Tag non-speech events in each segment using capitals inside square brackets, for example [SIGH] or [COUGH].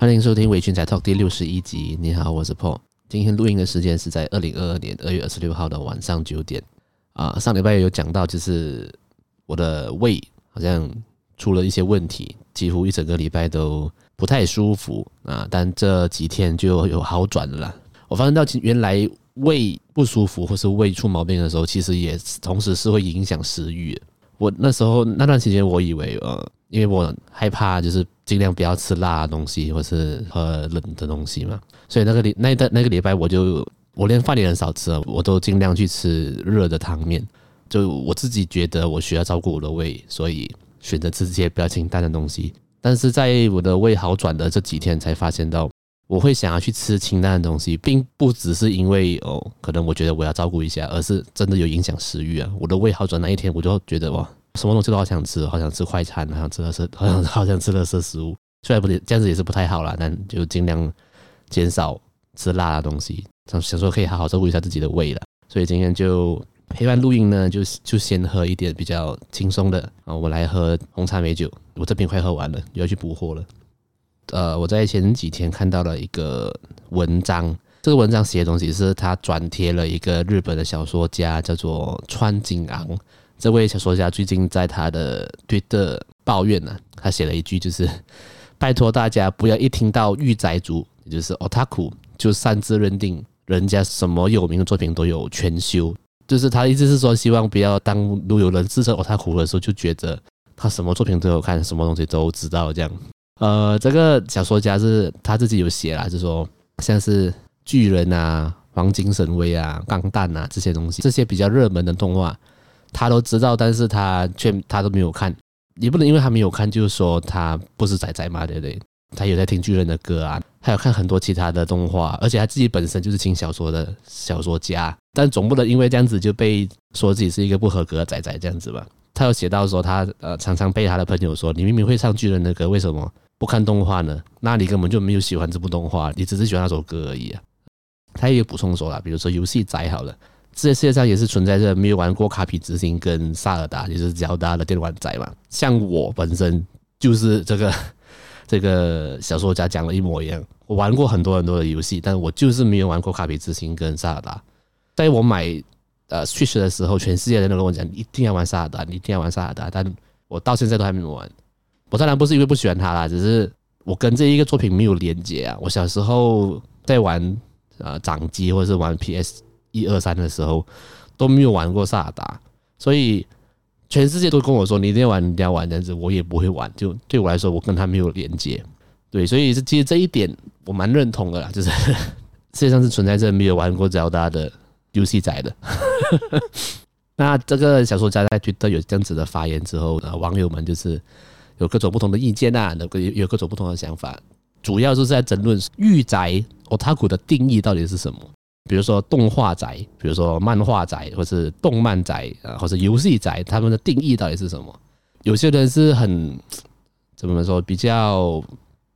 欢迎收听《微醺宅 Talk》第六十一集。你好，我是 Paul。今天录音的时间是在二零二二年二月二十六号的晚上九点。啊，上礼拜有讲到，就是我的胃好像出了一些问题，几乎一整个礼拜都不太舒服啊。但这几天就有好转了。我发现到原来胃不舒服或是胃出毛病的时候，其实也同时是会影响食欲。我那时候那段时间，我以为呃，因为我害怕，就是尽量不要吃辣的东西，或是喝冷的东西嘛，所以那个礼那那个礼拜，我就我连饭也很少吃，我都尽量去吃热的汤面。就我自己觉得我需要照顾我的胃，所以选择吃这些比较清淡的东西。但是在我的胃好转的这几天，才发现到我会想要去吃清淡的东西，并不只是因为哦，可能我觉得我要照顾一下，而是真的有影响食欲啊。我的胃好转那一天，我就觉得哇。什么东西都好想吃，好想吃快餐，[LAUGHS] 好想吃垃圾，好 [LAUGHS] 想好想吃垃圾食物。虽然不这样子也是不太好啦，但就尽量减少吃辣的东西，想想说可以好好照顾一下自己的胃了。所以今天就陪伴录音呢，就就先喝一点比较轻松的啊，我来喝红茶美酒。我这瓶快喝完了，又要去补货了。呃，我在前几天看到了一个文章，这个文章写的东西是他转贴了一个日本的小说家，叫做川井昂。这位小说家最近在他的推特抱怨呢、他写了一句，就是拜托大家不要一听到御宅族，也就是 otaku，就擅自认定人家什么有名的作品都有全修，就是他意思是说，希望不要当如有人自称 otaku 的时候，就觉得他什么作品都有看，什么东西都知道这样。呃，这个小说家是他自己有写啦，就是说像是巨人啊、黄金神威啊、钢弹啊这些东西，这些比较热门的动画。他都知道，但是他却他都没有看，也不能因为他没有看，就是说他不是仔仔嘛，对不对？他有在听巨人的歌啊，还有看很多其他的动画，而且他自己本身就是轻小说的小说家，但总不能因为这样子就被说自己是一个不合格的仔仔这样子吧？他有写到说他呃常常被他的朋友说，你明明会唱巨人的歌，为什么不看动画呢？那你根本就没有喜欢这部动画，你只是喜欢那首歌而已啊。他也有补充说了，比如说游戏宅好了。这世界上也是存在着没有玩过卡比之心跟萨尔达，就是较大的电玩仔嘛。像我本身就是这个 [LAUGHS] 这个小说家讲的一模一样，我玩过很多很多的游戏，但我就是没有玩过卡比之心跟萨尔达。在我买呃 Switch 的时候，全世界人都跟我讲，一定要玩萨尔达，你一定要玩萨尔达，但我到现在都还没有玩。我当然不是因为不喜欢它啦，只是我跟这一个作品没有连接啊。我小时候在玩呃掌机或者是玩 PS。一二三的时候都没有玩过萨达，所以全世界都跟我说，你一定要玩，你一定要玩这样子，我也不会玩。就对我来说，我跟他没有连接。对，所以是其实这一点我蛮认同的啦，就是 [LAUGHS] 世界上是存在着没有玩过萨尔达的游戏宅的。[LAUGHS] 那这个小说家在推特有这样子的发言之后，呢，网友们就是有各种不同的意见啊，有有各种不同的想法，主要就是在争论御宅 otaku 的定义到底是什么。比如说动画宅，比如说漫画宅，或是动漫宅啊，或是游戏宅，他们的定义到底是什么？有些人是很怎么说，比较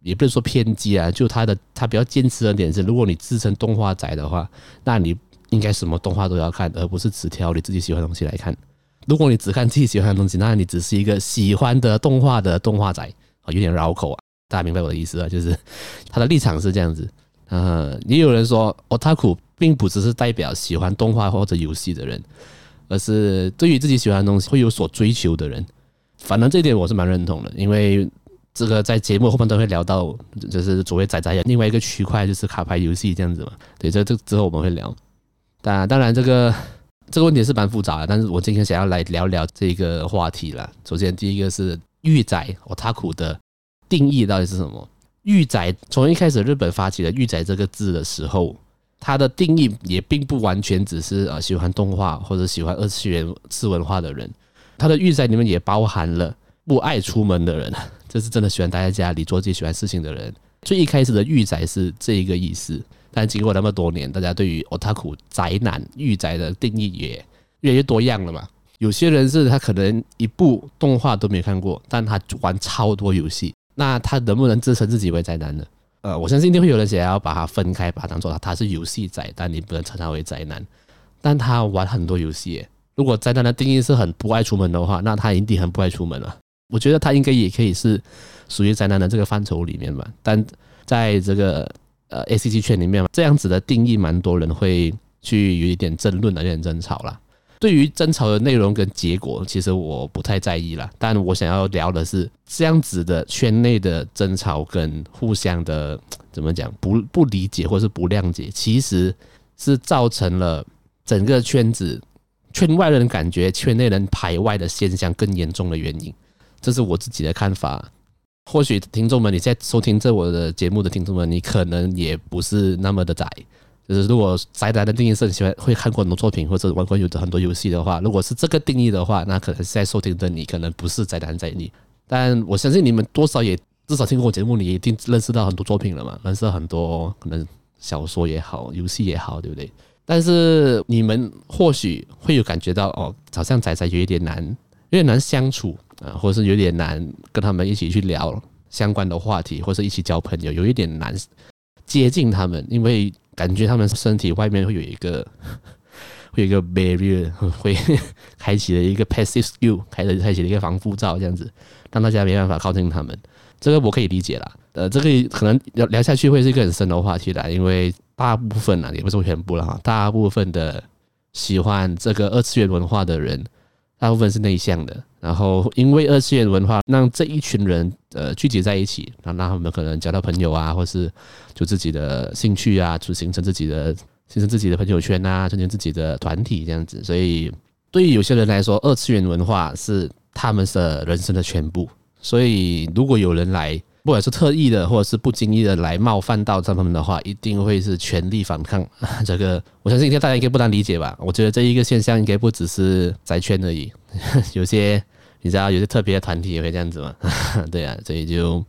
也不能说偏激啊，就他的他比较坚持的点是，如果你自称动画宅的话，那你应该什么动画都要看，而不是只挑你自己喜欢的东西来看。如果你只看自己喜欢的东西，那你只是一个喜欢的动画的动画宅啊，有点绕口啊，大家明白我的意思啊？就是他的立场是这样子。嗯，也有人说，Otaku 并不只是代表喜欢动画或者游戏的人，而是对于自己喜欢的东西会有所追求的人。反正这一点我是蛮认同的，因为这个在节目后面都会聊到，就是所谓仔仔的另外一个区块就是卡牌游戏这样子嘛。对，这这之后我们会聊。当当然，这个这个问题是蛮复杂的，但是我今天想要来聊聊这个话题了。首先，第一个是御宅 Otaku 的定义到底是什么？御宅从一开始日本发起了“御宅”这个字的时候，它的定义也并不完全只是呃喜欢动画或者喜欢二次元次文化的人，它的御宅里面也包含了不爱出门的人，[LAUGHS] 这是真的喜欢待在家里做自己喜欢事情的人。最一开始的御宅是这一个意思，但经过那么多年，大家对于 otaku 宅男御宅的定义也越来越多样了嘛。有些人是他可能一部动画都没看过，但他玩超多游戏。那他能不能自称自己为宅男呢？呃，我相信一定会有人想要把它分开，把它当做他他是游戏宅，但你不能称他为宅男。但他玩很多游戏，如果宅男的定义是很不爱出门的话，那他一定很不爱出门了。我觉得他应该也可以是属于宅男的这个范畴里面吧。但在这个呃 ACG 圈里面，这样子的定义，蛮多人会去有一点争论的，有点争吵啦。对于争吵的内容跟结果，其实我不太在意啦。但我想要聊的是这样子的圈内的争吵跟互相的怎么讲不不理解或是不谅解，其实是造成了整个圈子圈外人感觉圈内人排外的现象更严重的原因。这是我自己的看法。或许听众们，你在收听这我的节目的听众们，你可能也不是那么的宅。就是如果宅男的定义是你喜欢会看过很多作品或者玩过有的很多游戏的话，如果是这个定义的话，那可能是在收听的你可能不是宅男宅女。但我相信你们多少也至少听过我节目，你一定认识到很多作品了嘛，认识到很多可能小说也好，游戏也好，对不对？但是你们或许会有感觉到哦，好像宅宅有一点难，有点难相处啊，或者是有点难跟他们一起去聊相关的话题，或者是一起交朋友，有一点难接近他们，因为。感觉他们身体外面会有一个，[LAUGHS] 会有一个 barrier，[LAUGHS] 会 [LAUGHS] 开启了一个 passive skill，开了开启了一个防护罩，这样子让大家没办法靠近他们。这个我可以理解啦。呃，这个可能聊聊下去会是一个很深的话题啦，因为大部分啊，也不是全部了哈，大部分的喜欢这个二次元文化的人。大部分是内向的，然后因为二次元文化让这一群人呃聚集在一起，然后让他们可能交到朋友啊，或是就自己的兴趣啊，就形成自己的形成自己的朋友圈啊，形成自己的团体这样子。所以对于有些人来说，二次元文化是他们的人生的全部。所以如果有人来，不管是特意的，或者是不经意的来冒犯到他们的话，一定会是全力反抗。[LAUGHS] 这个我相信，应该大家应该不难理解吧？我觉得这一个现象应该不只是宅圈而已，[LAUGHS] 有些你知道，有些特别的团体也会这样子嘛。[LAUGHS] 对啊，所以就，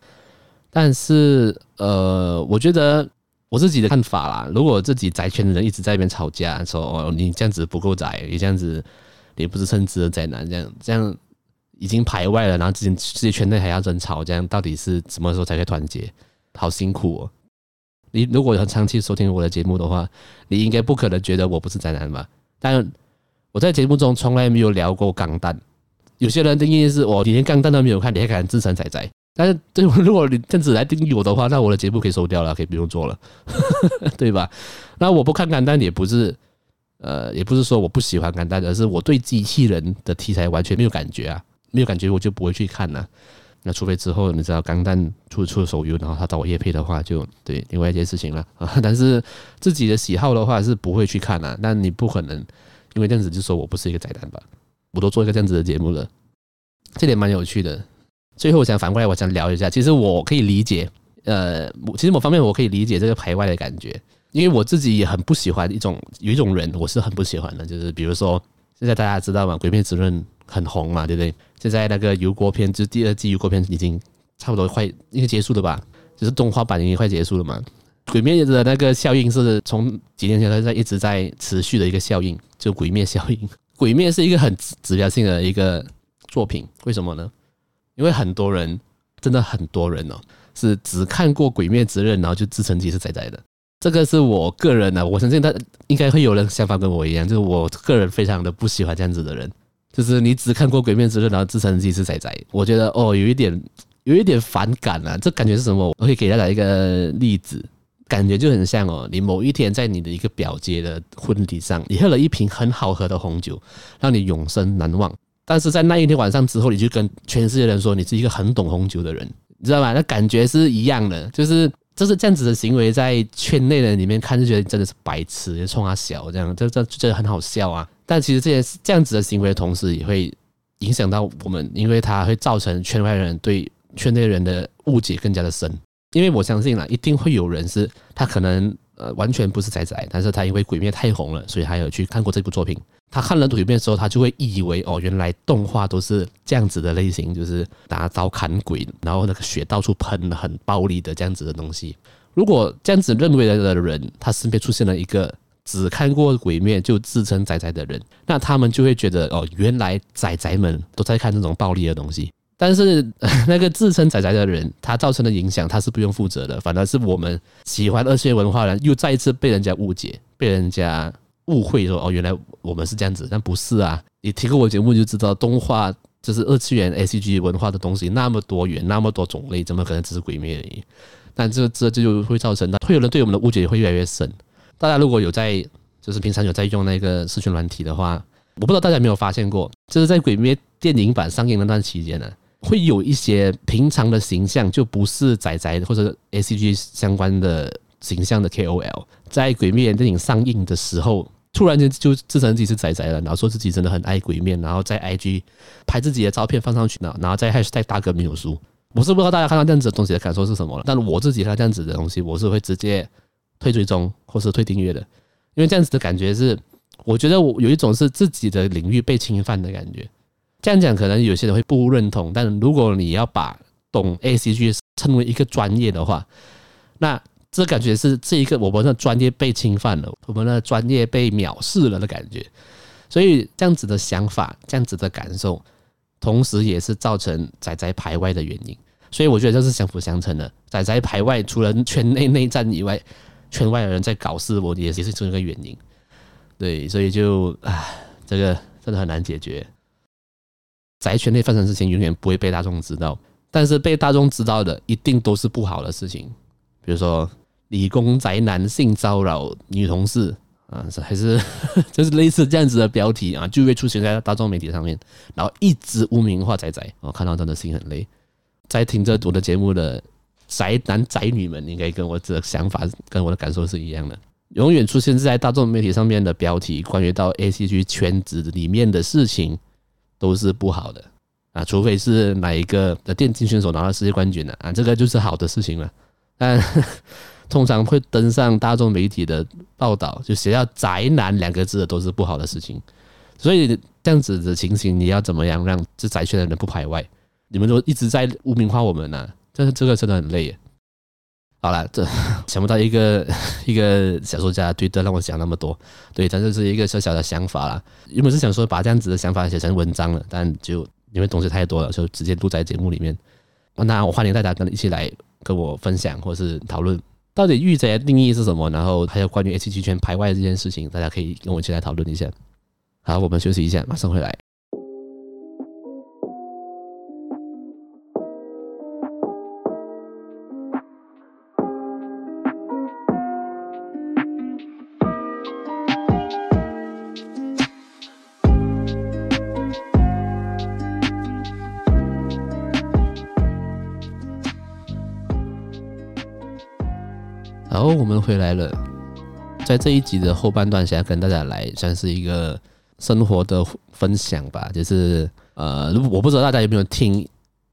但是呃，我觉得我自己的看法啦，如果自己宅圈的人一直在那边吵架，说哦你这样子不够宅，你这样子也不是称职的宅男，这样这样。已经排外了，然后自己自己圈内还要争吵，这样到底是什么时候才可以团结？好辛苦哦！你如果很长期收听我的节目的话，你应该不可能觉得我不是宅男吧？但我在节目中从来没有聊过钢弹。有些人定义是我连钢弹都没有看，你还敢自称宅宅？但是对，如果你这样子来定义我的话，那我的节目可以收掉了，可以不用做了，[LAUGHS] 对吧？那我不看钢弹也不是，呃，也不是说我不喜欢钢弹，而是我对机器人的题材完全没有感觉啊。没有感觉，我就不会去看了。那除非之后你知道钢弹出出手游，然后他找我业配的话，就对另外一件事情了啊。[LAUGHS] 但是自己的喜好的话是不会去看的。但你不可能因为这样子就说我不是一个宅男吧？我都做一个这样子的节目了，这点蛮有趣的。最后我想反过来，我想聊一下，其实我可以理解，呃，其实某方面我可以理解这个排外的感觉，因为我自己也很不喜欢一种有一种人，我是很不喜欢的，就是比如说现在大家知道吗？《鬼灭之刃》很红嘛，对不对？现在那个油锅片，就是第二季油锅片已经差不多快应该结束了吧？就是动画版已经快结束了嘛。鬼灭的那个效应是从几年前它在一直在持续的一个效应，就鬼灭效应。[LAUGHS] 鬼灭是一个很指标性的一个作品，为什么呢？因为很多人真的很多人哦，是只看过鬼灭之刃，然后就自称自己是仔仔的。这个是我个人的，我相信他应该会有人想法跟我一样，就是我个人非常的不喜欢这样子的人。就是你只看过《鬼灭之刃》，然后自称自己是仔仔，我觉得哦，有一点有一点反感啊。这感觉是什么？我可以给大家一个例子，感觉就很像哦，你某一天在你的一个表姐的婚礼上，你喝了一瓶很好喝的红酒，让你永生难忘。但是在那一天晚上之后，你就跟全世界人说你是一个很懂红酒的人，你知道吗？那感觉是一样的，就是就是这样子的行为，在圈内人里面看就觉得你真的是白痴，就冲他笑这样，这这就觉得很好笑啊。但其实这些这样子的行为同时，也会影响到我们，因为它会造成圈外人对圈内人的误解更加的深。因为我相信啦，一定会有人是他可能呃完全不是仔仔，但是他因为鬼灭太红了，所以他有去看过这部作品。他看了鬼灭的时候，他就会以为哦，原来动画都是这样子的类型，就是拿刀砍鬼，然后那个血到处喷，很暴力的这样子的东西。如果这样子认为的人，他身边出现了一个。只看过鬼灭就自称宅宅的人，那他们就会觉得哦，原来宅宅们都在看这种暴力的东西。但是 [LAUGHS] 那个自称宅宅的人，他造成的影响他是不用负责的，反而是我们喜欢二次元文化的人又再一次被人家误解，被人家误会说哦，原来我们是这样子，但不是啊！你听过我节目就知道，动画就是二次元 ACG 文化的东西那么多元，那么多种类，怎么可能只是鬼灭而已？但这这这就会造成，会有人对我们的误解会越来越深。大家如果有在，就是平常有在用那个视讯软体的话，我不知道大家有没有发现过，就是在《鬼灭》电影版上映那段期间呢，会有一些平常的形象就不是仔仔或者 ACG 相关的形象的 KOL，在《鬼灭》电影上映的时候，突然间就自称自己是仔仔了，然后说自己真的很爱鬼灭，然后在 IG 拍自己的照片放上去呢，然后再开始在大哥没有输。我是不知道大家看到这样子的东西的感受是什么了，但我自己看这样子的东西，我是会直接退追踪或是退订阅的，因为这样子的感觉是，我觉得我有一种是自己的领域被侵犯的感觉。这样讲可能有些人会不认同，但如果你要把懂 ACG 称为一个专业的话，那这感觉是这一个我们的专业被侵犯了，我们的专业被藐视了的感觉。所以这样子的想法，这样子的感受。同时，也是造成仔仔排外的原因，所以我觉得这是相辅相成的。仔仔排外，除了圈内内战以外，圈外的人在搞事，我也是这个原因。对，所以就啊，这个真的很难解决。宅圈内发生的事情永远不会被大众知道，但是被大众知道的一定都是不好的事情，比如说理工宅男性骚扰女同事。啊，还是 [LAUGHS] 就是类似这样子的标题啊，就会出现在大众媒体上面，然后一直污名化宅宅。我看到真的心很累。在听着我的节目的宅男宅女们，应该跟我的想法跟我的感受是一样的。永远出现在大众媒体上面的标题，关于到 ACG 圈子里面的事情，都是不好的啊，除非是哪一个的电竞选手拿到世界冠军了啊，这个就是好的事情了。但通常会登上大众媒体的报道，就写到“宅男”两个字的都是不好的事情，所以这样子的情形，你要怎么样让这宅圈的人不排外？你们都一直在污名化我们呢、这这个真的很累耶。好了，这 [LAUGHS] 想不到一个 [LAUGHS] 一个小说家推的让我讲那么多，对，他就是一个小小的想法啦。原本是想说把这样子的想法写成文章了，但就因为东西太多了，就直接录在节目里面。那我欢迎大家跟一起来跟我分享或是讨论。到底御宅的定义是什么？然后还有关于 H G 圈排外这件事情，大家可以跟我一起来讨论一下。好，我们休息一下，马上回来。好，我们回来了。在这一集的后半段，想要跟大家来算是一个生活的分享吧。就是呃，我不知道大家有没有听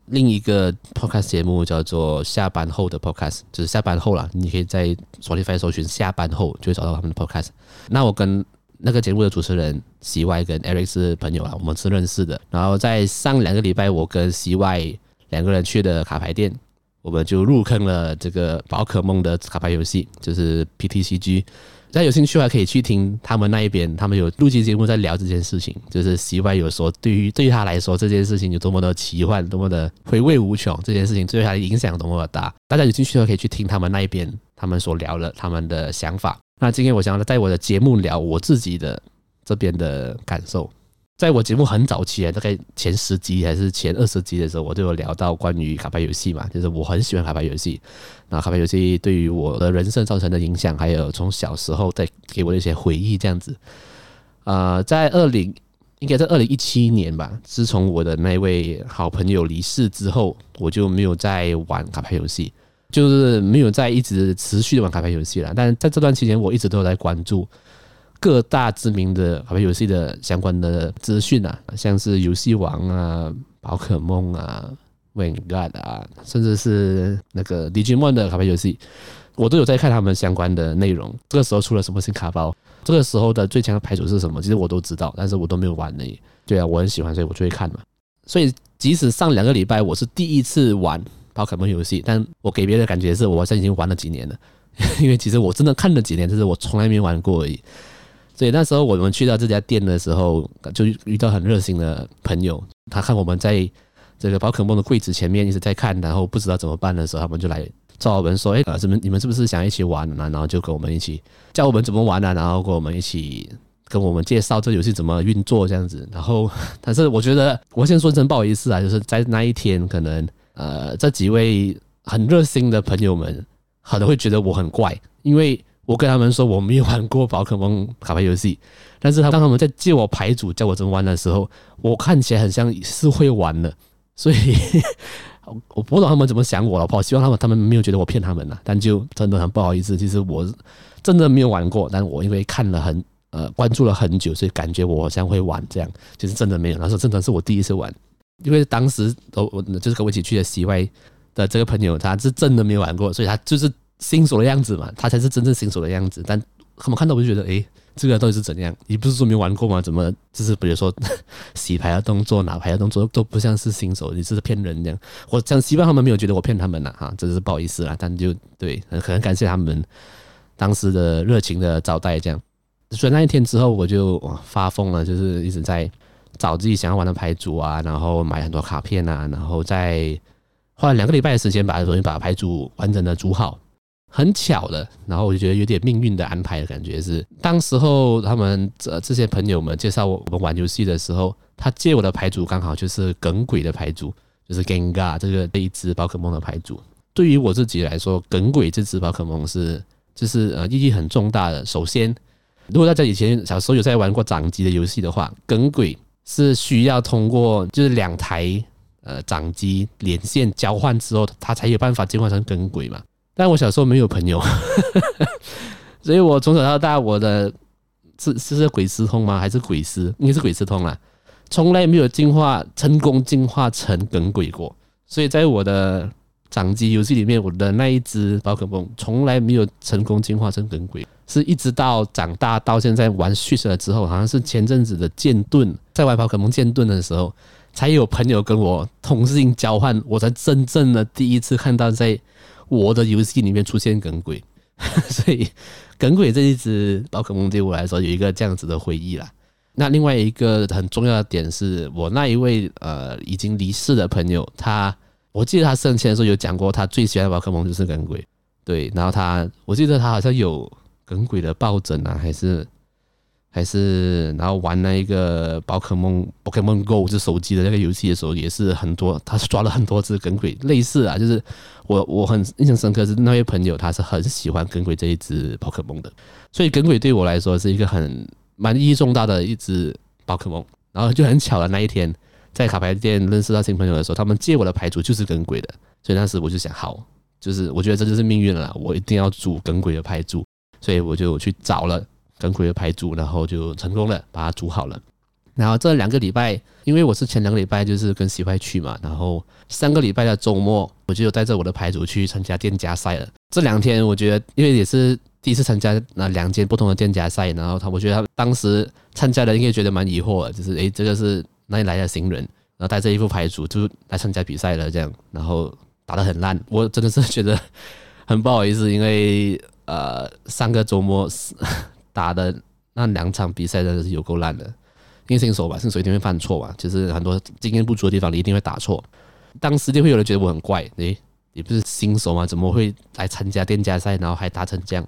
另一个 podcast 节目，叫做下班后的 podcast，就是下班后啦，你可以在 Spotify 搜寻下班后，就会找到他们的 podcast。那我跟那个节目的主持人 CY 跟 Eric 是朋友啊，我们是认识的。然后在上两个礼拜，我跟 CY 两个人去的卡牌店。我们就入坑了这个宝可梦的卡牌游戏，就是 PTCG。大家有兴趣的话，可以去听他们那一边，他们有录期节目在聊这件事情。就是 CY 有说，对于对于他来说，这件事情有多么的奇幻，多么的回味无穷。这件事情对他的影响多么的大。大家有兴趣的话，可以去听他们那一边，他们所聊的他们的想法。那今天我想要在我的节目聊我自己的这边的感受。在我节目很早期啊，大概前十集还是前二十集的时候，我都有聊到关于卡牌游戏嘛，就是我很喜欢卡牌游戏。那卡牌游戏对于我的人生造成的影响，还有从小时候在给我的一些回忆，这样子。啊，在二零应该在二零一七年吧，自从我的那位好朋友离世之后，我就没有再玩卡牌游戏，就是没有再一直持续的玩卡牌游戏了。但在这段期间，我一直都有在关注。各大知名的卡牌游戏的相关的资讯啊，像是游戏王啊、宝可梦啊、Vanguard 啊，甚至是那个 Digimon 的卡牌游戏，我都有在看他们相关的内容。这个时候出了什么新卡包？这个时候的最强的牌组是什么？其实我都知道，但是我都没有玩而已。对啊，我很喜欢，所以我就会看嘛。所以即使上两个礼拜我是第一次玩宝可梦游戏，但我给别人的感觉是我好像已经玩了几年了，因为其实我真的看了几年，就是我从来没玩过而已。所以那时候我们去到这家店的时候，就遇到很热心的朋友。他看我们在这个宝可梦的柜子前面一直在看，然后不知道怎么办的时候，他们就来找我们说：“哎，什么？你们是不是想一起玩呢？”然后就跟我们一起教我们怎么玩呢？然后跟我们一起跟我们介绍这游戏怎么运作这样子。然后，[LAUGHS] 但是我觉得我先说声不好意思啊，就是在那一天，可能呃这几位很热心的朋友们可能会觉得我很怪，因为我跟他们说我没有玩过宝可梦卡牌游戏，但是他当他们在借我牌组教我怎么玩的时候，我看起来很像是会玩的，所以 [LAUGHS] 我不懂他们怎么想我了。我希望他们他们没有觉得我骗他们了，但就真的很不好意思。其实我真的没有玩过，但我因为看了很呃关注了很久，所以感觉我好像会玩这样，其实真的没有。那时候真的是我第一次玩，因为当时我我就是跟我一起去的 CY 的这个朋友，他是真的没有玩过，所以他就是。新手的样子嘛，他才是真正新手的样子。但他们看到我就觉得，诶，这个到底是怎样？你不是说没玩过吗？怎么就是比如说 [LAUGHS] 洗牌的动作、拿牌的动作都不像是新手？你这是骗人这样？我想希望他们没有觉得我骗他们了哈，真是不好意思啦。但就对，很很感谢他们当时的热情的招待这样。所以那一天之后，我就发疯了，就是一直在找自己想要玩的牌组啊，然后买很多卡片啊，然后再花了两个礼拜的时间把重新把牌组完整的组好。很巧的，然后我就觉得有点命运的安排的感觉是，当时候他们这这些朋友们介绍我们玩游戏的时候，他借我的牌组刚好就是耿鬼的牌组，就是 Gengar 这个这一只宝可梦的牌组。对于我自己来说，耿鬼这只宝可梦是就是呃意义很重大的。首先，如果大家以前小时候有在玩过掌机的游戏的话，耿鬼是需要通过就是两台呃掌机连线交换之后，它才有办法进化成耿鬼嘛。但我小时候没有朋友，[LAUGHS] 所以我从小到大我的是是是鬼师通吗？还是鬼师？应该是鬼师通啦，从来没有进化成功进化成耿鬼过。所以在我的掌机游戏里面，我的那一只宝可梦从来没有成功进化成耿鬼，是一直到长大到现在玩 Switch 了之后，好像是前阵子的剑盾，在玩宝可梦剑盾的时候，才有朋友跟我同性交换，我才真正的第一次看到在。我的游戏里面出现耿鬼，[LAUGHS] 所以耿鬼这一只宝可梦对我来说有一个这样子的回忆啦。那另外一个很重要的点是我那一位呃已经离世的朋友，他我记得他生前的时候有讲过，他最喜欢的宝可梦就是耿鬼。对，然后他我记得他好像有耿鬼的抱枕啊，还是。还是然后玩那一个宝可梦 Pokemon Go 就手机的那个游戏的时候，也是很多，他是抓了很多只耿鬼，类似啊，就是我我很印象深刻是那位朋友，他是很喜欢耿鬼这一只宝可梦的，所以耿鬼对我来说是一个很蛮意义重大的一只宝可梦。然后就很巧的那一天，在卡牌店认识到新朋友的时候，他们借我的牌组就是耿鬼的，所以当时我就想，好，就是我觉得这就是命运了，我一定要组耿鬼的牌组，所以我就去找了。耿鬼的牌组，然后就成功了，把它组好了。然后这两个礼拜，因为我是前两个礼拜就是跟喜欢去嘛，然后三个礼拜的周末，我就带着我的牌组去参加店家赛了。这两天我觉得，因为也是第一次参加那两间不同的店家赛，然后他我觉得他当时参加的应该觉得蛮疑惑，就是诶，这个是哪里来的新人，然后带着一副牌组就来参加比赛了，这样，然后打得很烂，我真的是觉得很不好意思，因为呃上个周末是。打的那两场比赛真的是有够烂的，因为新手吧，新手一定会犯错嘛，就是很多经验不足的地方你一定会打错。当时就会有人觉得我很怪，诶，你不是新手吗？怎么会来参加店家赛，然后还打成这样？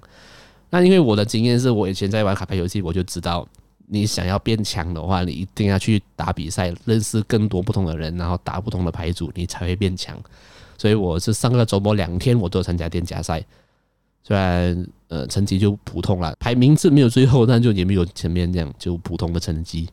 那因为我的经验是我以前在玩卡牌游戏，我就知道，你想要变强的话，你一定要去打比赛，认识更多不同的人，然后打不同的牌组，你才会变强。所以我是上个周末两天我都参加店家赛。虽然呃成绩就普通了，名次没有最后，但就也没有前面这样就普通的成绩。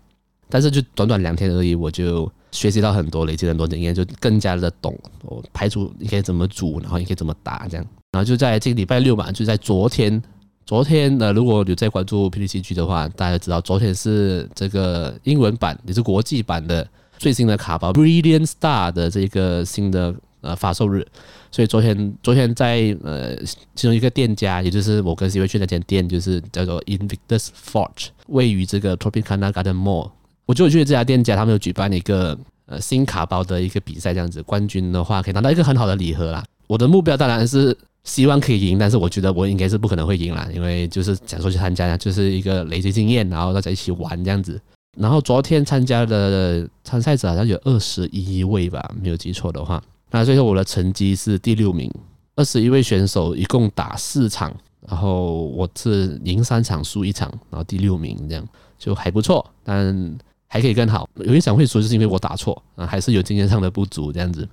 但是就短短两天而已，我就学习到很多，累积很多经验，就更加的懂我牌组应该怎么组，然后应该怎么打这样。然后就在这个礼拜六嘛，就在昨天，昨天呃如果有在关注 PDCG 的话，大家知道昨天是这个英文版也是国际版的最新的卡包 Brilliant Star 的这个新的呃发售日。所以昨天，昨天在呃其中一个店家，也就是我跟 C 位去那间店，就是叫做 Invictus Forge，位于这个 Tropicana Garden Mall。我就去这家店家，他们有举办一个呃新卡包的一个比赛，这样子，冠军的话可以拿到一个很好的礼盒啦。我的目标当然是希望可以赢，但是我觉得我应该是不可能会赢啦，因为就是想说去参加，就是一个累积经验，然后大家一起玩这样子。然后昨天参加的参赛者好像有二十一位吧，没有记错的话。那最后我的成绩是第六名，二十一位选手一共打四场，然后我是赢三场输一场，然后第六名这样就还不错，但还可以更好。有一场会输就是因为我打错啊，还是有经验上的不足这样子。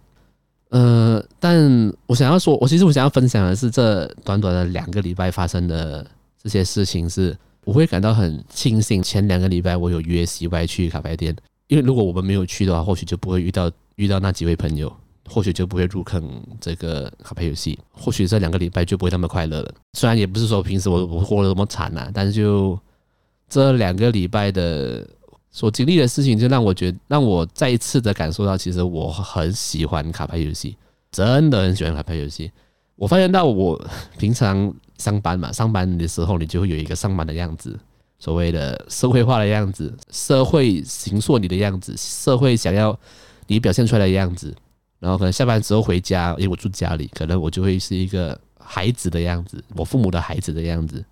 呃，但我想要说，我其实我想要分享的是，这短短的两个礼拜发生的这些事情，是我会感到很庆幸。前两个礼拜我有约 CY 去卡牌店，因为如果我们没有去的话，或许就不会遇到遇到那几位朋友，或许就不会入坑这个卡牌游戏，或许这两个礼拜就不会那么快乐了。虽然也不是说平时我我活得那么惨呐，但是就这两个礼拜的。所经历的事情，就让我觉，让我再一次的感受到，其实我很喜欢卡牌游戏，真的很喜欢卡牌游戏。我发现到，我平常上班嘛，上班的时候，你就会有一个上班的样子，所谓的社会化的样子，社会形塑你的样子，社会想要你表现出来的样子。然后可能下班之后回家，因为我住家里，可能我就会是一个孩子的样子，我父母的孩子的样子。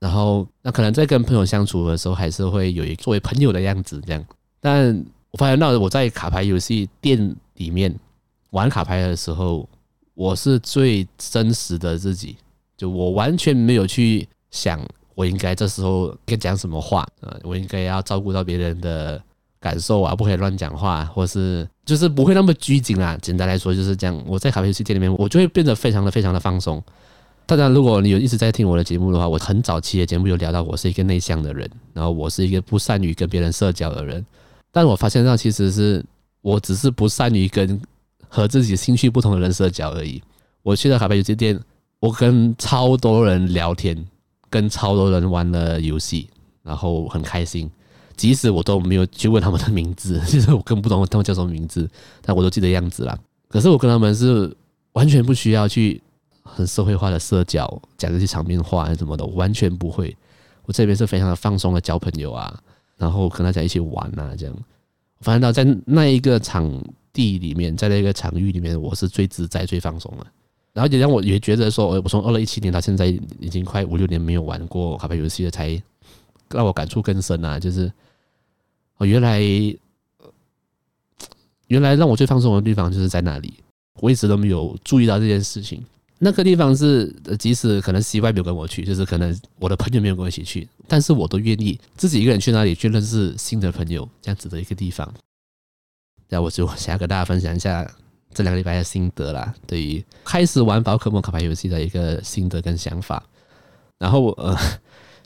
然后，那可能在跟朋友相处的时候，还是会有一作为朋友的样子这样。但我发现到我在卡牌游戏店里面玩卡牌的时候，我是最真实的自己，就我完全没有去想我应该这时候该讲什么话，呃，我应该要照顾到别人的感受啊，不可以乱讲话，或是就是不会那么拘谨啦。简单来说就是这样。我在卡牌游戏店里面，我就会变得非常的非常的放松。当然，如果你有一直在听我的节目的话，我很早期的节目有聊到我是一个内向的人，然后我是一个不善于跟别人社交的人。但我发现到其实是我只是不善于跟和自己兴趣不同的人社交而已。我去到卡牌游戏店，我跟超多人聊天，跟超多人玩了游戏，然后很开心。即使我都没有去问他们的名字，[LAUGHS] 其实我更不懂他们叫什么名字，但我都记得样子啦。可是我跟他们是完全不需要去。很社会化的社交，讲这些场面话什么的，完全不会。我这边是非常的放松的交朋友啊，然后跟大家一起玩啊，这样。我发现到在那一个场地里面，在那个场域里面，我是最自在、最放松的。然后也让我也觉得说，我从二零一七年到现在已经快五六年没有玩过卡牌游戏了，才让我感触更深啊。就是哦，原来原来让我最放松的地方就是在那里，我一直都没有注意到这件事情。那个地方是，即使可能 CY 没有跟我去，就是可能我的朋友没有跟我一起去，但是我都愿意自己一个人去那里去认识新的朋友，这样子的一个地方。那我就想要跟大家分享一下这两个礼拜的心得啦，对于开始玩宝可梦卡牌游戏的一个心得跟想法。然后呃，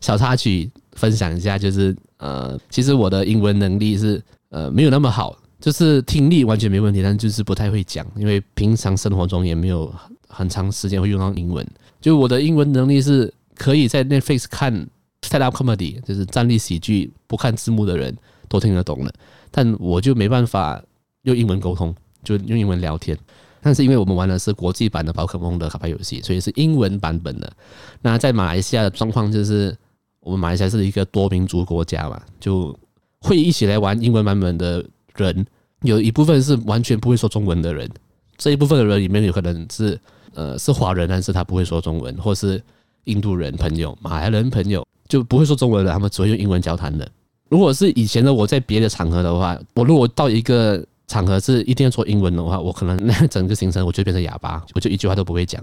小插曲分享一下，就是呃，其实我的英文能力是呃没有那么好，就是听力完全没问题，但就是不太会讲，因为平常生活中也没有。很长时间会用到英文，就我的英文能力是可以在 Netflix 看 stand up comedy，就是站立喜剧，不看字幕的人都听得懂的。但我就没办法用英文沟通，就用英文聊天。但是因为我们玩的是国际版的宝可梦的卡牌游戏，所以是英文版本的。那在马来西亚的状况就是，我们马来西亚是一个多民族国家嘛，就会一起来玩英文版本的人，有一部分是完全不会说中文的人。这一部分的人里面有可能是。呃，是华人，但是他不会说中文，或是印度人朋友、马来人朋友就不会说中文的，他们只会用英文交谈的。如果是以前的我在别的场合的话，我如果到一个场合是一定要说英文的话，我可能那整个行程我就变成哑巴，我就一句话都不会讲，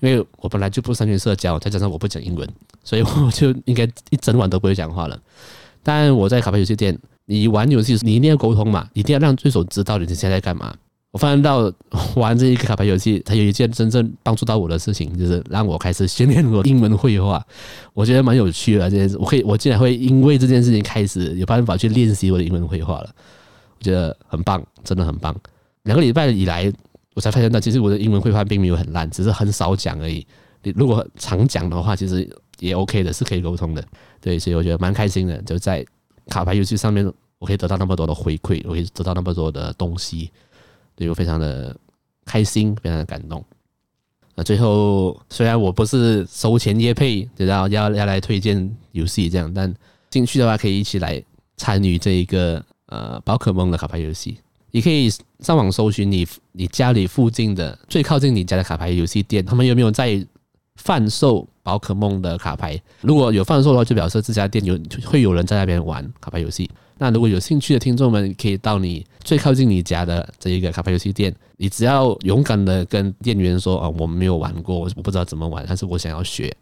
因为我本来就不善于社交，再加上我不讲英文，所以我就应该一整晚都不会讲话了。但我在卡牌游戏店，你玩游戏你一定要沟通嘛，一定要让对手知道你现在在干嘛。我发现到玩这一个卡牌游戏，它有一件真正帮助到我的事情，就是让我开始训练我英文会话。我觉得蛮有趣的这件事，我可以，我竟然会因为这件事情开始有办法去练习我的英文会话了。我觉得很棒，真的很棒。两个礼拜以来，我才发现到，其实我的英文会话并没有很烂，只是很少讲而已。你如果常讲的话，其实也 OK 的，是可以沟通的。对，所以我觉得蛮开心的，就在卡牌游戏上面，我可以得到那么多的回馈，我可以得到那么多的东西。对我非常的开心，非常的感动。那最后，虽然我不是收钱约配，知道要要来推荐游戏这样，但进去的话可以一起来参与这一个呃宝可梦的卡牌游戏。你可以上网搜寻你你家里附近的最靠近你家的卡牌游戏店，他们有没有在贩售宝可梦的卡牌？如果有贩售的话，就表示这家店有会有人在那边玩卡牌游戏。那如果有兴趣的听众们，可以到你最靠近你家的这一个卡牌游戏店，你只要勇敢的跟店员说啊，我们没有玩过，我不知道怎么玩，但是我想要学。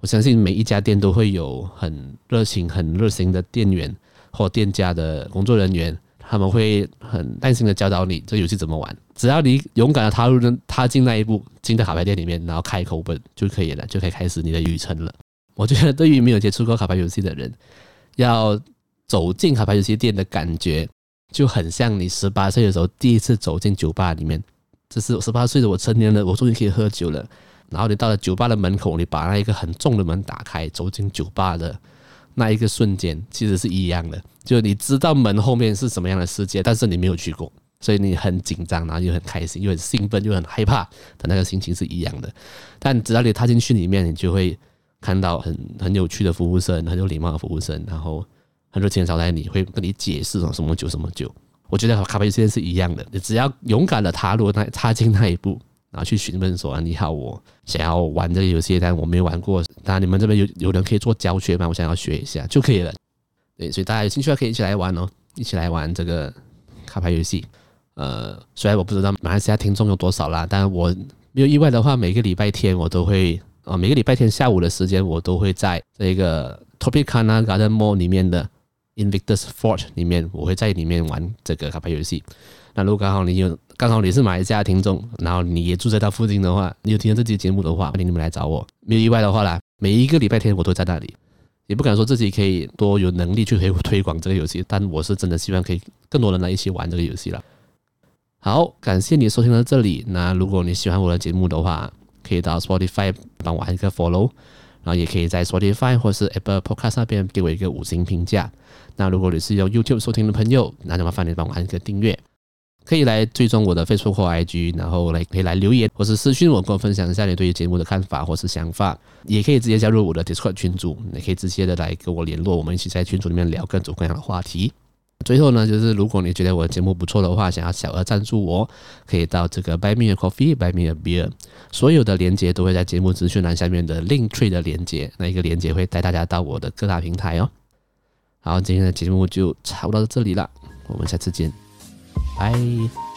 我相信每一家店都会有很热情、很热心的店员或店家的工作人员他们会很耐心的教导你这游戏怎么玩。只要你勇敢的踏入踏进那一步，进到卡牌店里面，然后开口本就可以了，就可以开始你的旅程了。[LAUGHS] 我觉得对于没有接触过卡牌游戏的人，要走进卡牌游戏店的感觉，就很像你十八岁的时候第一次走进酒吧里面。这是十八岁的我成年了，我终于可以喝酒了。然后你到了酒吧的门口，你把那一个很重的门打开，走进酒吧的那一个瞬间，其实是一样的。就你知道门后面是什么样的世界，但是你没有去过，所以你很紧张，然后又很开心，又很兴奋，又很害怕的那个心情是一样的。但只要你踏进去里面，你就会看到很很有趣的服务生，很有礼貌的服务生，然后很热情的招待你，会跟你解释什么酒什么酒。我觉得卡牌游戏是一样的，你只要勇敢的踏入那踏进那一步。然后去询问说啊：“你好，我想要玩这个游戏，但我没玩过。当然，你们这边有有人可以做教学吗？我想要学一下就可以了。对，所以大家有兴趣的可以一起来玩哦，一起来玩这个卡牌游戏。呃，虽然我不知道马来西亚听众有多少啦，但我没有意外的话，每个礼拜天我都会，呃，每个礼拜天下午的时间，我都会在这个 Topicana Garden Mall 里面的 Invictus Fort 里面，我会在里面玩这个卡牌游戏。那如果刚好你有。刚好你是马来西亚听众，然后你也住在他附近的话，你有听到这期节目的话，欢迎你们来找我。没有意外的话啦，每一个礼拜天我都在那里。也不敢说自己可以多有能力去推推广这个游戏，但我是真的希望可以更多人来一起玩这个游戏了。好，感谢你收听到这里。那如果你喜欢我的节目的话，可以到 Spotify 帮我按一个 Follow，然后也可以在 Spotify 或是 Apple Podcast 那边给我一个五星评价。那如果你是用 YouTube 收听的朋友，那就麻烦你帮我按一个订阅。可以来追踪我的 Facebook 或 IG，然后来可以来留言，或是私讯我，跟我分享一下你对于节目的看法或是想法。也可以直接加入我的 Discord 群组，也可以直接的来跟我联络，我们一起在群组里面聊各种各样的话题。最后呢，就是如果你觉得我的节目不错的话，想要小额赞助我，可以到这个 Buy Me a Coffee, Buy Me a Beer，所有的链接都会在节目资讯栏下面的 Link Tree 的链接，那一个链接会带大家到我的各大平台哦。好，今天的节目就差不多到这里了，我们下次见。拜。